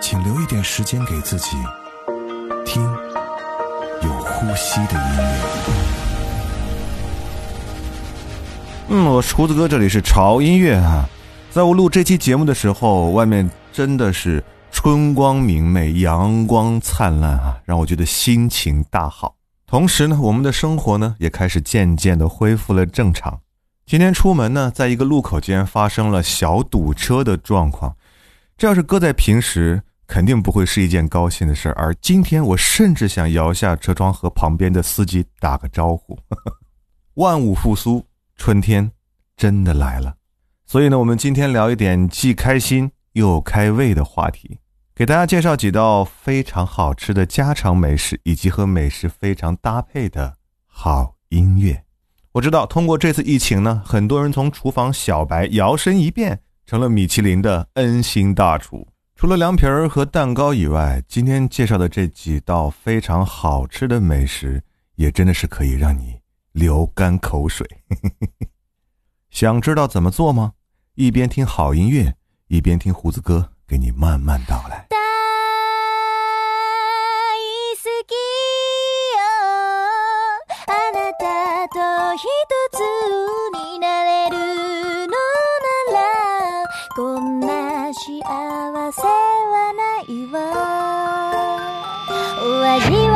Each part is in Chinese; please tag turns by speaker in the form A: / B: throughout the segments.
A: 请留一点时间给自己，听有呼吸的音乐。
B: 嗯，我是胡子哥，这里是潮音乐啊。在我录这期节目的时候，外面真的是春光明媚，阳光灿烂啊，让我觉得心情大好。同时呢，我们的生活呢也开始渐渐的恢复了正常。今天出门呢，在一个路口竟然发生了小堵车的状况。这要是搁在平时，肯定不会是一件高兴的事儿。而今天，我甚至想摇下车窗和旁边的司机打个招呼。万物复苏，春天真的来了。所以呢，我们今天聊一点既开心又开胃的话题，给大家介绍几道非常好吃的家常美食，以及和美食非常搭配的好音乐。我知道，通过这次疫情呢，很多人从厨房小白摇身一变成了米其林的恩星大厨。除了凉皮儿和蛋糕以外，今天介绍的这几道非常好吃的美食，也真的是可以让你流干口水。想知道怎么做吗？一边听好音乐，一边听胡子哥给你慢慢道来。
C: 一つ
B: I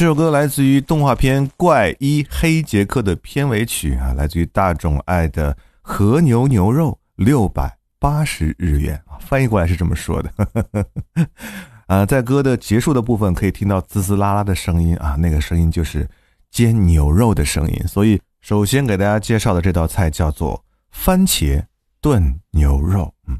B: 这首歌来自于动画片《怪医黑杰克》的片尾曲啊，来自于大众爱的和牛牛肉六百八十日元啊，翻译过来是这么说的。啊，在歌的结束的部分可以听到滋滋啦啦的声音啊，那个声音就是煎牛肉的声音。所以，首先给大家介绍的这道菜叫做番茄炖牛肉。嗯，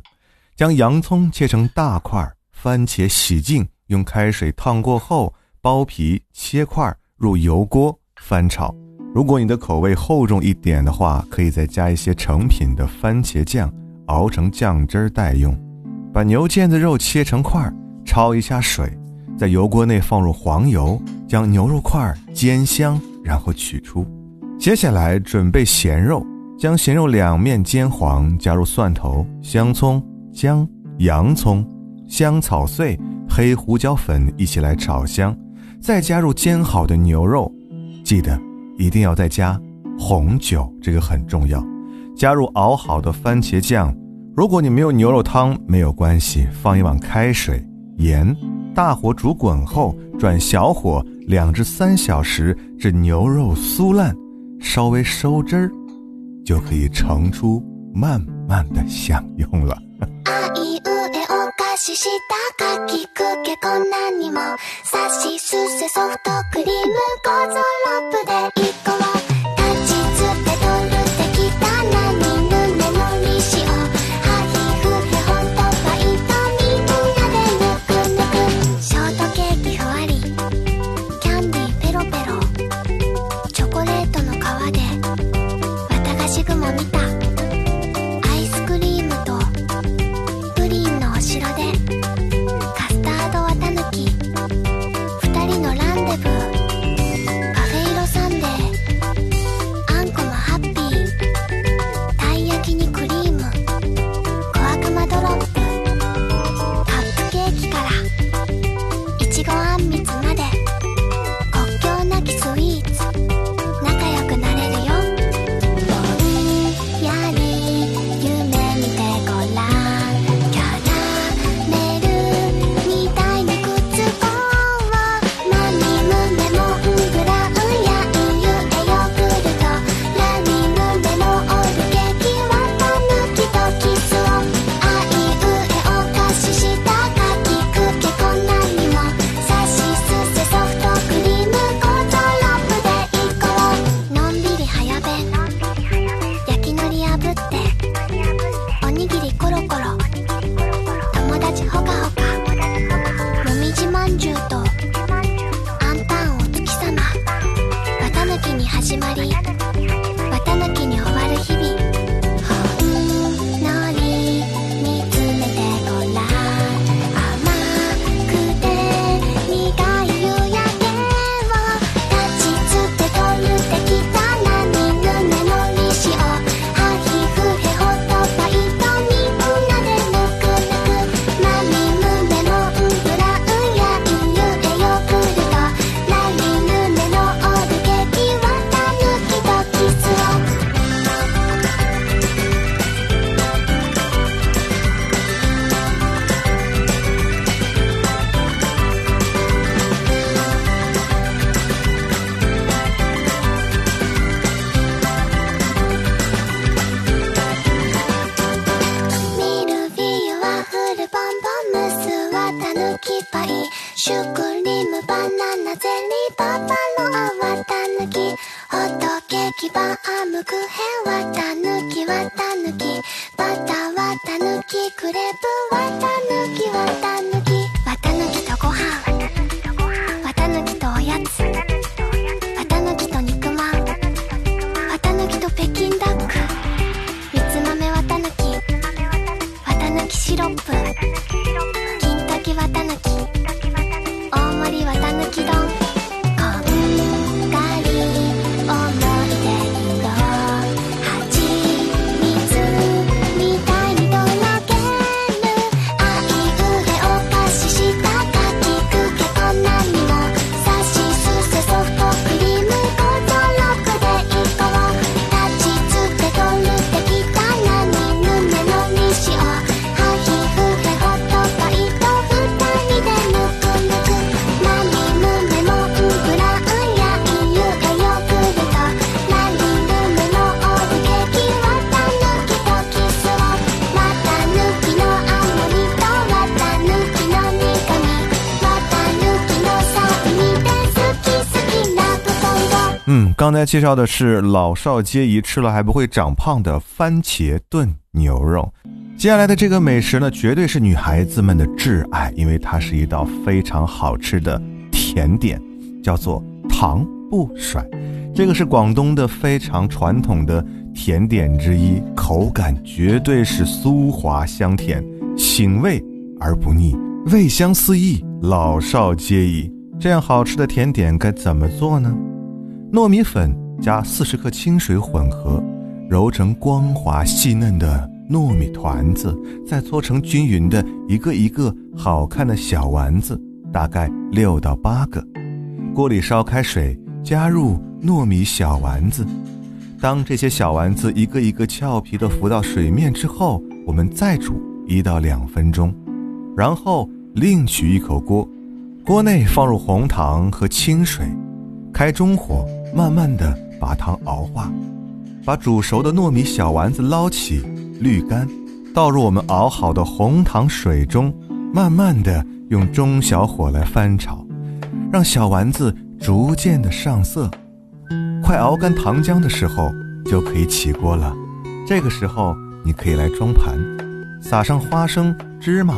B: 将洋葱切成大块，番茄洗净，用开水烫过后，剥皮切块入油锅翻炒。如果你的口味厚重一点的话，可以再加一些成品的番茄酱，熬成酱汁儿待用。把牛腱子肉切成块儿。焯一下水，在油锅内放入黄油，将牛肉块煎香，然后取出。接下来准备咸肉，将咸肉两面煎黄，加入蒜头、香葱、姜、洋葱、香草碎、黑胡椒粉一起来炒香，再加入煎好的牛肉，记得一定要再加红酒，这个很重要。加入熬好的番茄酱，如果你没有牛肉汤没有关系，放一碗开水。盐，大火煮滚后转小火两至三小时，至牛肉酥烂，稍微收汁儿，就可以盛出，慢慢的享用了。
D: しかきくけこんなにも。さしすせソフトクリームゴーゾロップで1個は
B: 刚才介绍的是老少皆宜，吃了还不会长胖的番茄炖牛肉。接下来的这个美食呢，绝对是女孩子们的挚爱，因为它是一道非常好吃的甜点，叫做糖不甩。这个是广东的非常传统的甜点之一，口感绝对是酥滑香甜，醒胃而不腻，味香四溢，老少皆宜。这样好吃的甜点该怎么做呢？糯米粉加四十克清水混合，揉成光滑细嫩的糯米团子，再搓成均匀的一个一个好看的小丸子，大概六到八个。锅里烧开水，加入糯米小丸子。当这些小丸子一个一个俏皮地浮到水面之后，我们再煮一到两分钟，然后另取一口锅，锅内放入红糖和清水，开中火，慢慢地把糖熬化，把煮熟的糯米小丸子捞起，滤干，倒入我们熬好的红糖水中，慢慢地用中小火来翻炒，让小丸子逐渐的上色。快熬干糖浆的时候，就可以起锅了。这个时候，你可以来装盘，撒上花生、芝麻、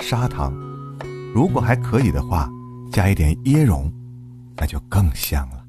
B: 砂糖，如果还可以的话，加一点椰蓉，那就更香了。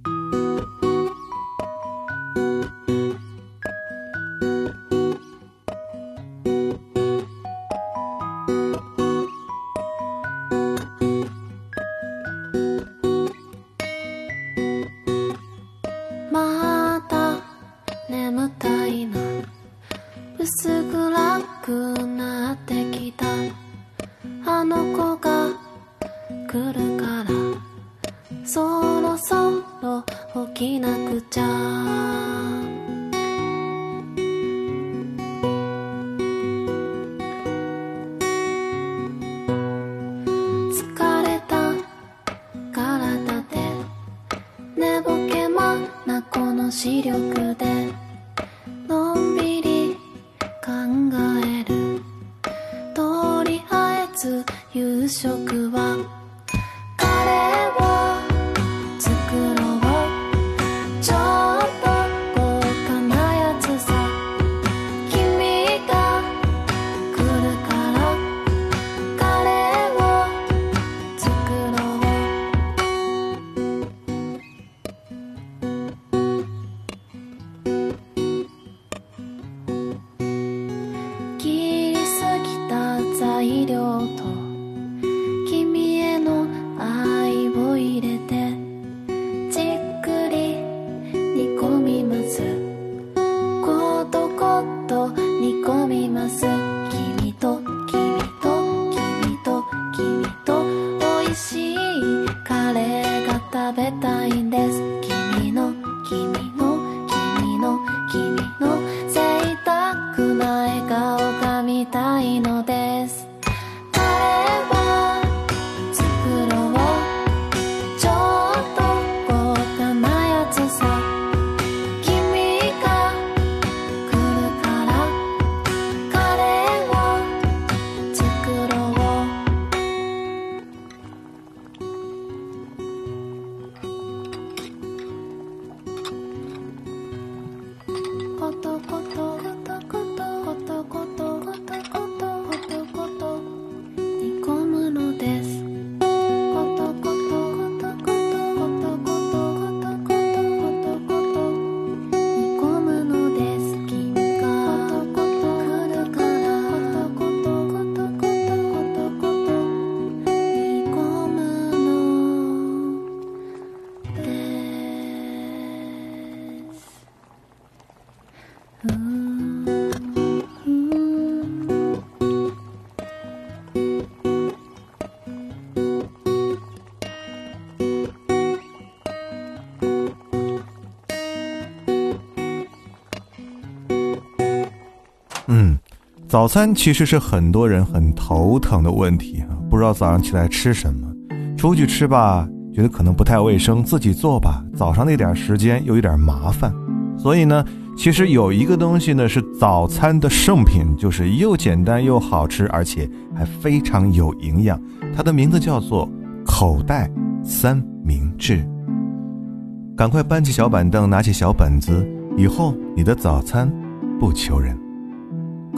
B: 早餐其实是很多人很头疼的问题啊，不知道早上起来吃什么，出去吃吧，觉得可能不太卫生；自己做吧，早上那点时间又有点麻烦。所以呢，其实有一个东西呢是早餐的圣品，就是又简单又好吃，而且还非常有营养。它的名字叫做口袋三明治。赶快搬起小板凳，拿起小本子，以后你的早餐不求人。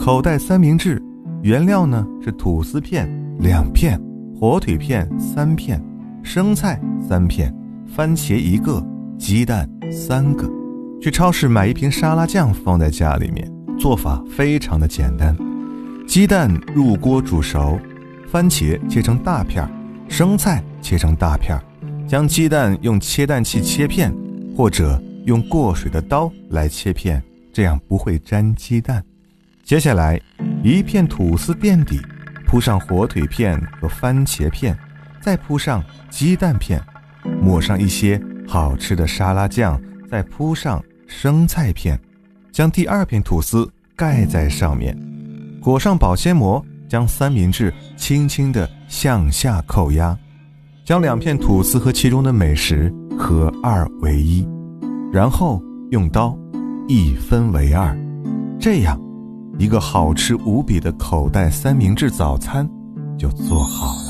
B: 口袋三明治，原料呢是吐司片两片，火腿片三片，生菜三片，番茄一个，鸡蛋三个。去超市买一瓶沙拉酱放在家里面，做法非常的简单。鸡蛋入锅煮熟，番茄切成大片，生菜切成大片，将鸡蛋用切蛋器切片，或者用过水的刀来切片，这样不会粘鸡蛋。接下来，一片吐司垫底，铺上火腿片和番茄片，再铺上鸡蛋片，抹上一些好吃的沙拉酱，再铺上生菜片，将第二片吐司盖在上面。裹上保鲜膜，将三明治轻轻地向下扣压，将两片吐司和其中的美食合二为一，然后用刀一分为二，这样，一个好吃无比的口袋三明治早餐就做好了。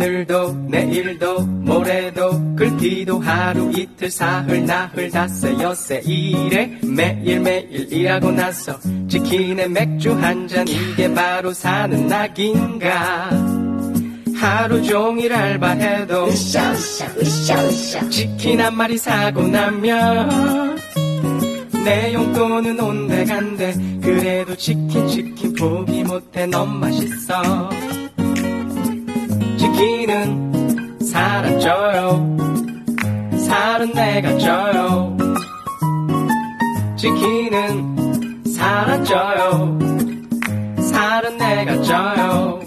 E: 오늘도 내일도 모레도 글티도 하루 이틀 사흘 나흘 닷새 엿새 이래 매일매일 일하고 나서 치킨에 맥주 한 잔 이게 바로 사는 낙인가? 하루 종일 알바해도
F: 으쌰 으쌰 으쌰 으쌰.
E: 치킨 한 마리 사고 나면 내 용돈은 온데간데 그래도 치킨 치킨 포기 못해 너무 맛있어 치킨은 살아쪄요. 살은 내가 쪄요. 치킨은 살아쪄요. 살은 내가 쪄요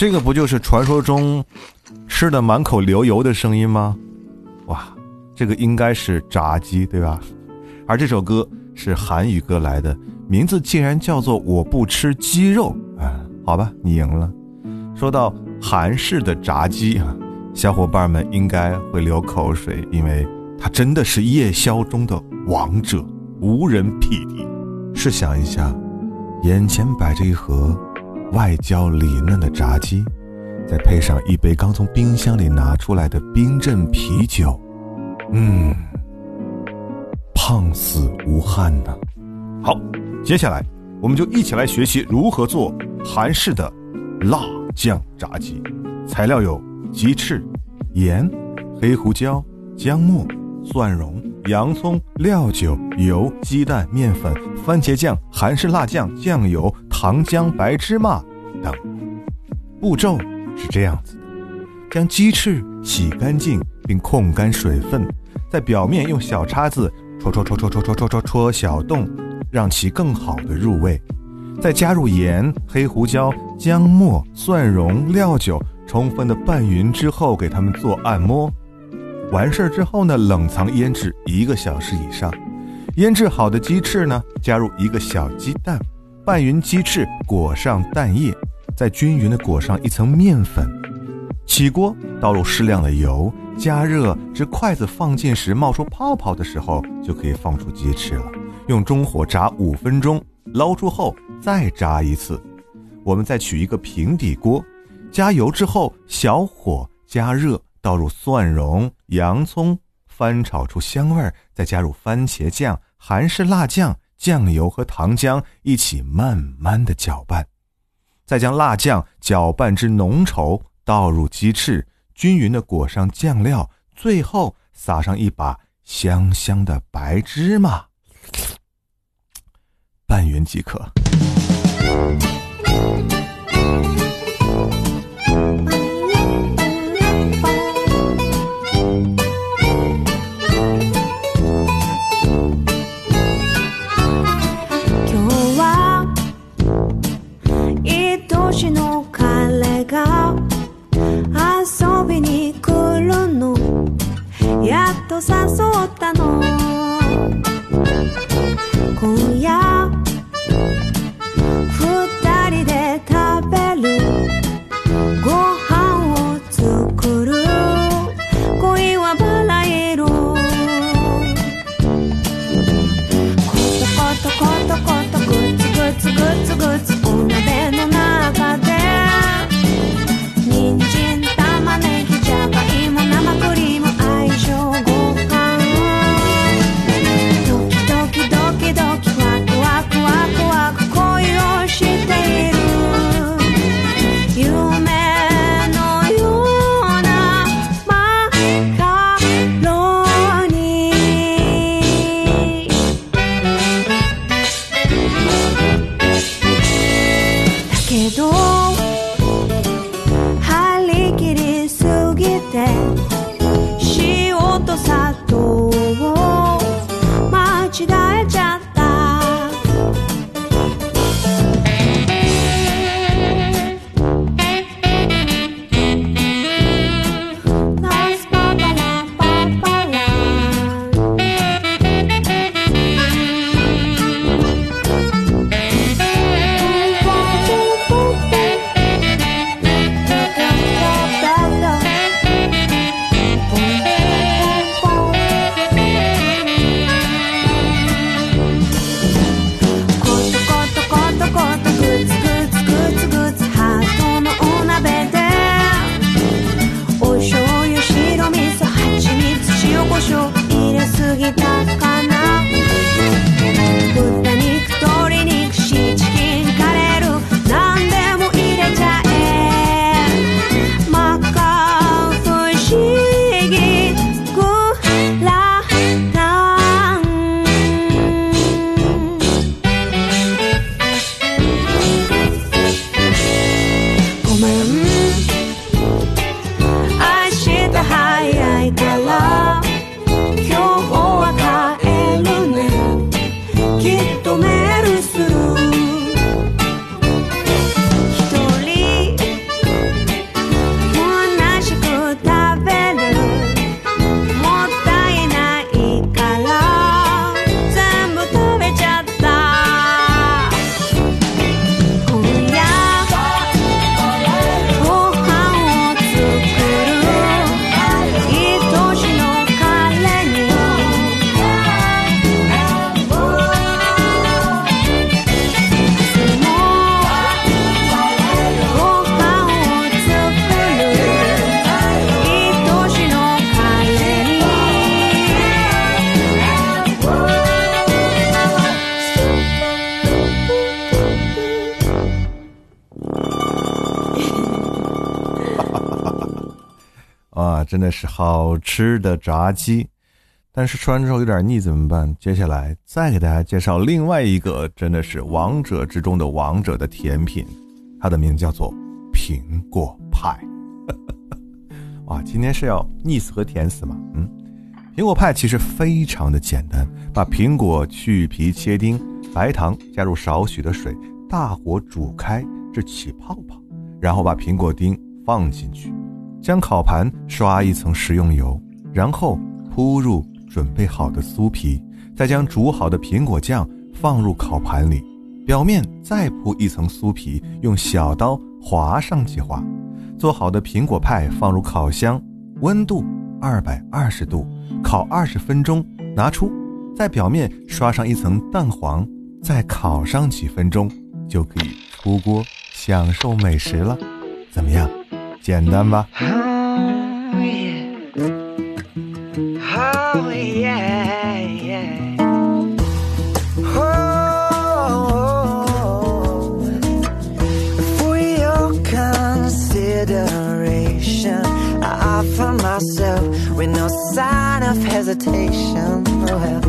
B: 这个不就是传说中吃的满口流油的声音吗？哇，这个应该是炸鸡对吧？而这首歌是韩语歌来的，名字竟然叫做《我不吃鸡肉》啊！好吧，你赢了。说到韩式的炸鸡啊，小伙伴们应该会流口水，因为它真的是夜宵中的王者，无人匹敌。试想一下，眼前摆着一盒外焦里嫩的炸鸡，再配上一杯刚从冰箱里拿出来的冰镇啤酒，嗯，胖死无憾呐、好，接下来我们就一起来学习如何做韩式的辣酱炸鸡。材料有鸡翅、盐、黑胡椒、姜末、蒜蓉、洋葱、料酒、油、鸡蛋、面粉、番茄酱、韩式辣酱、酱油、糖浆、白芝麻等。步骤是这样子的：将鸡翅洗干净并控干水分，在表面用小叉子戳戳戳戳戳戳戳戳戳小洞，让其更好的入味。再加入盐、黑胡椒、姜末、蒜蓉、料酒，充分的拌匀之后，给它们做按摩。完事儿之后呢，冷藏腌制一个小时以上。腌制好的鸡翅呢，加入一个小鸡蛋，拌匀鸡翅，裹上蛋液，再均匀的裹上一层面粉。起锅，倒入适量的油，加热至筷子放进时冒出泡泡的时候，就可以放出鸡翅了。用中火炸五分钟，捞出后再炸一次。我们再取一个平底锅，加油之后小火加热，倒入蒜蓉、洋葱，翻炒出香味儿，再加入番茄酱、韩式辣酱、酱油和糖浆一起慢慢的搅拌，再将辣酱搅拌至浓稠，倒入鸡翅，均匀的裹上酱料，最后撒上一把香香的白芝麻，拌匀即可。
G: 誘ったの。今夜
B: 그래도 是好吃的炸鸡，但是吃完之后有点腻怎么办？接下来再给大家介绍另外一个真的是王者之中的王者的甜品，它的名字叫做苹果派。哇，今天是要腻死和甜死吗？嗯，苹果派其实非常的简单，把苹果去皮切丁，白糖加入少许的水，大火煮开至起泡泡，然后把苹果丁放进去。将烤盘刷一层食用油，然后铺入准备好的酥皮，再将煮好的苹果酱放入烤盘里，表面再铺一层酥皮，用小刀划上几划。做好的苹果派放入烤箱，温度二百二十度，烤二十分钟，拿出，在表面刷上一层蛋黄，再烤上几分钟，就可以出锅享受美食了。怎么样？简单吧
H: ？with oh, no sign of hesitation. Oh, well,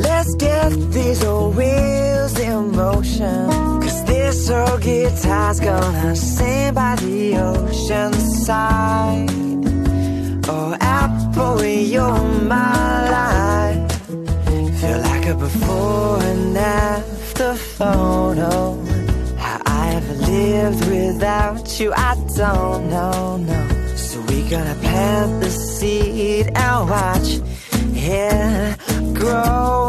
H: let's get these old wheels in motion. Cause guitar's gonna sing by the ocean side. Oh, Apple, you're my life. Feel like a before and after photo. How I ever lived without you, I don't know, no. So we gonna plant the seed and watch it grow.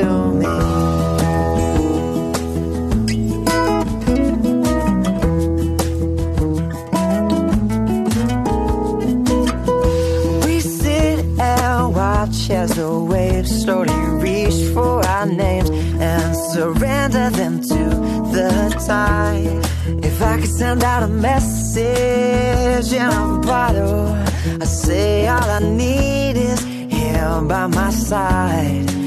H: We sit and watch as the waves slowly reach for our names and surrender them to the tide. If I could send out a message in a bottle, I say all I need is him by my side.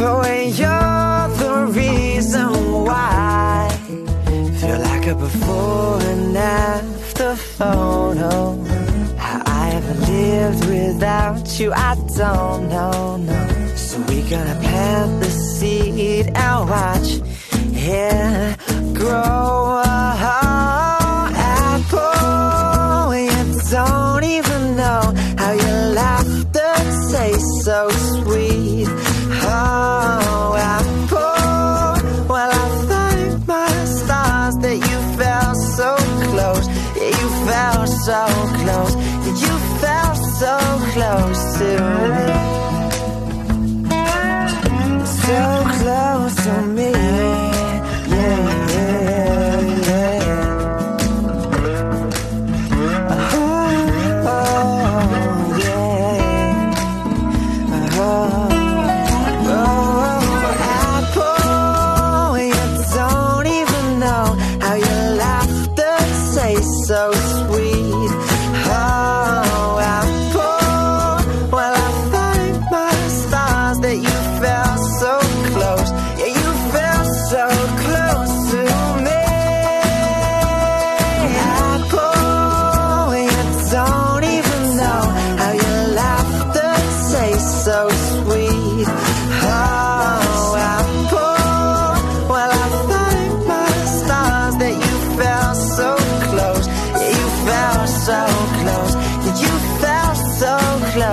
H: Apple, you're the reason why. Feel like a before and after photo. How I ever lived without you, I don't know, no. So we gonna plant the seed and watch it grow.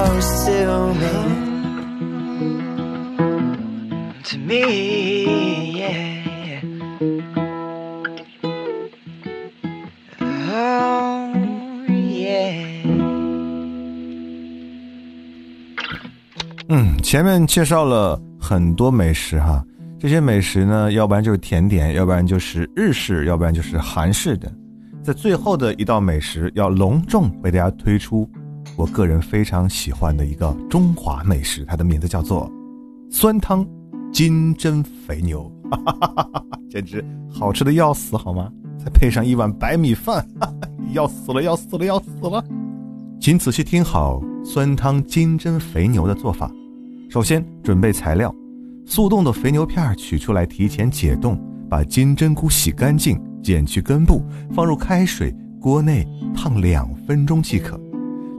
H: Close to me.
B: 嗯，前面介绍了很多美食哈，这些美食呢，要不然就是甜点，要不然就是日式，要不然就是韩式的。在最后的一道美食，要隆重为大家推出我个人非常喜欢的一个中华美食，它的名字叫做酸汤金针肥牛，哈哈哈哈哈，简直好吃的要死，好吗？再配上一碗白米饭，哈哈，要死了，要死了，要死了！请仔细听好酸汤金针肥牛的做法。首先准备材料：速冻的肥牛片取出来，提前解冻，把金针菇洗干净，剪去根部，放入开水锅内烫两分钟即可。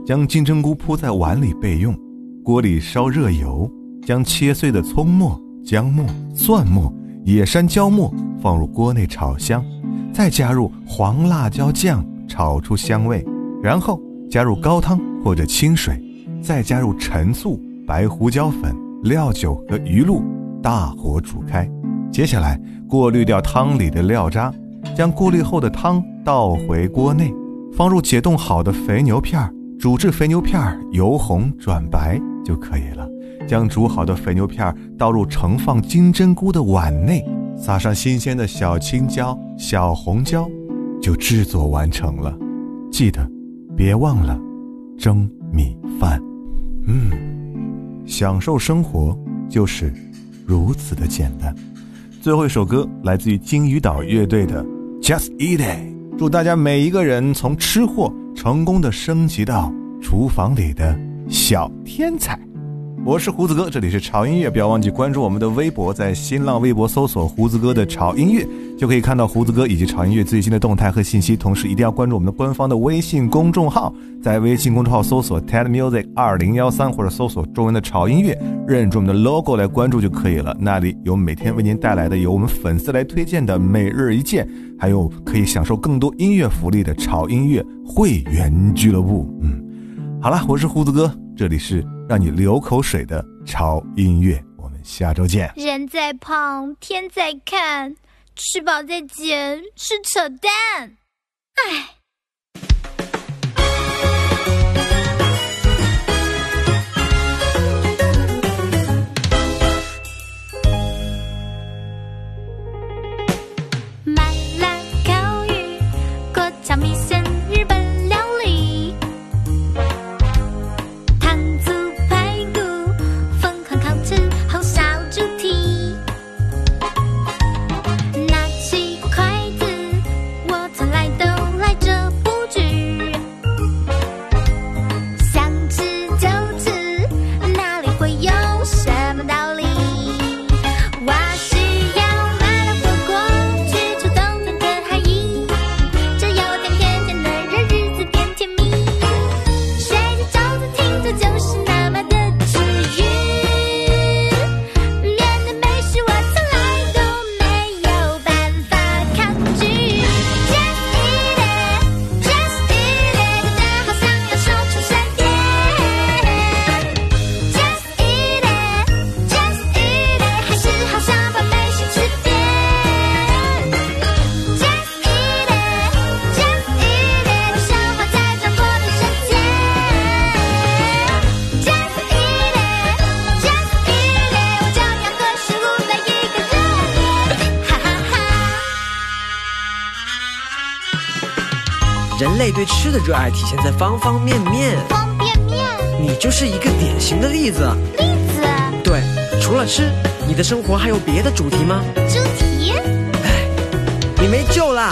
B: 将金针菇铺在碗里备用。锅里烧热油，将切碎的葱末、姜末、蒜末、野山椒末放入锅内炒香，再加入黄辣椒酱炒出香味，然后加入高汤或者清水，再加入陈醋、白胡椒粉、料酒和鱼露，大火煮开。接下来过滤掉汤里的料渣，将过滤后的汤倒回锅内，放入解冻好的肥牛片儿，煮至肥牛片由红转白就可以了。将煮好的肥牛片倒入盛放金针菇的碗内，撒上新鲜的小青椒、小红椒，就制作完成了。记得，别忘了蒸米饭。嗯，享受生活就是如此的简单。最后一首歌来自于金鱼岛乐队的《Just Eat It》，祝大家每一个人从吃货成功的升级到厨房里的小天才。我是胡子哥，这里是潮音乐，不要忘记关注我们的微博，在新浪微博搜索“胡子哥的潮音乐”，就可以看到胡子哥以及潮音乐最新的动态和信息。同时，一定要关注我们的官方的微信公众号，在微信公众号搜索 “TED Music 二零幺三”或者搜索中文的潮音乐，认准我们的 logo 来关注就可以了。那里有每天为您带来的由我们粉丝来推荐的每日一见，还有可以享受更多音乐福利的潮音乐会员俱乐部。嗯，好了，我是胡子哥，这里是。让你流口水的潮音乐，我们下周见。
D: 人在胖，天在看，吃饱再减是扯淡。唉。
I: 人类对吃的热爱体现在方方面面，
D: 方便面，
I: 你就是一个典型的例子。
D: 例子，
I: 对，除了吃，你的生活还有别的主题吗？
D: 猪蹄？
I: 哎，你没救啦！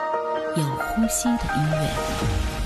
J: 有呼吸的音乐。